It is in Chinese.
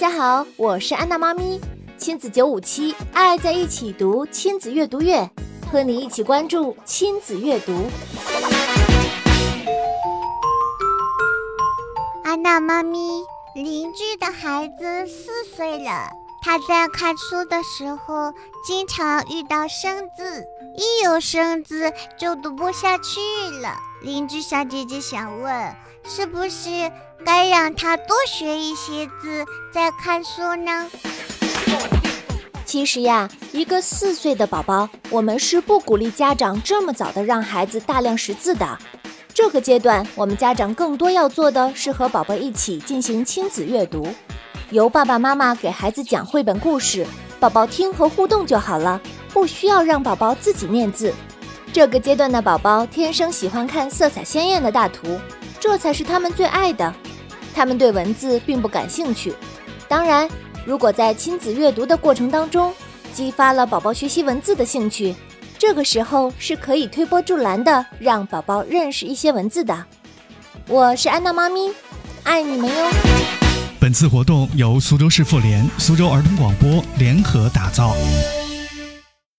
大家好，我是安娜妈咪，亲子九五七，爱在一起读亲子阅读月，和你一起关注亲子阅读。安娜妈咪，邻居的孩子四岁了，他在看书的时候经常遇到生字，一有生字就读不下去了。邻居小姐姐想问，是不是？该让他多学一些字，再看书呢。其实呀，一个四岁的宝宝，我们是不鼓励家长这么早的让孩子大量识字的。这个阶段，我们家长更多要做的是和宝宝一起进行亲子阅读，由爸爸妈妈给孩子讲绘本故事，宝宝听和互动就好了，不需要让宝宝自己念字。这个阶段的宝宝天生喜欢看色彩鲜艳的大图，这才是他们最爱的。他们对文字并不感兴趣。当然，如果在亲子阅读的过程当中激发了宝宝学习文字的兴趣，这个时候是可以推波助澜的，让宝宝认识一些文字的。我是安娜妈咪，爱你们哟！本次活动由苏州市妇联、苏州儿童广播联合打造。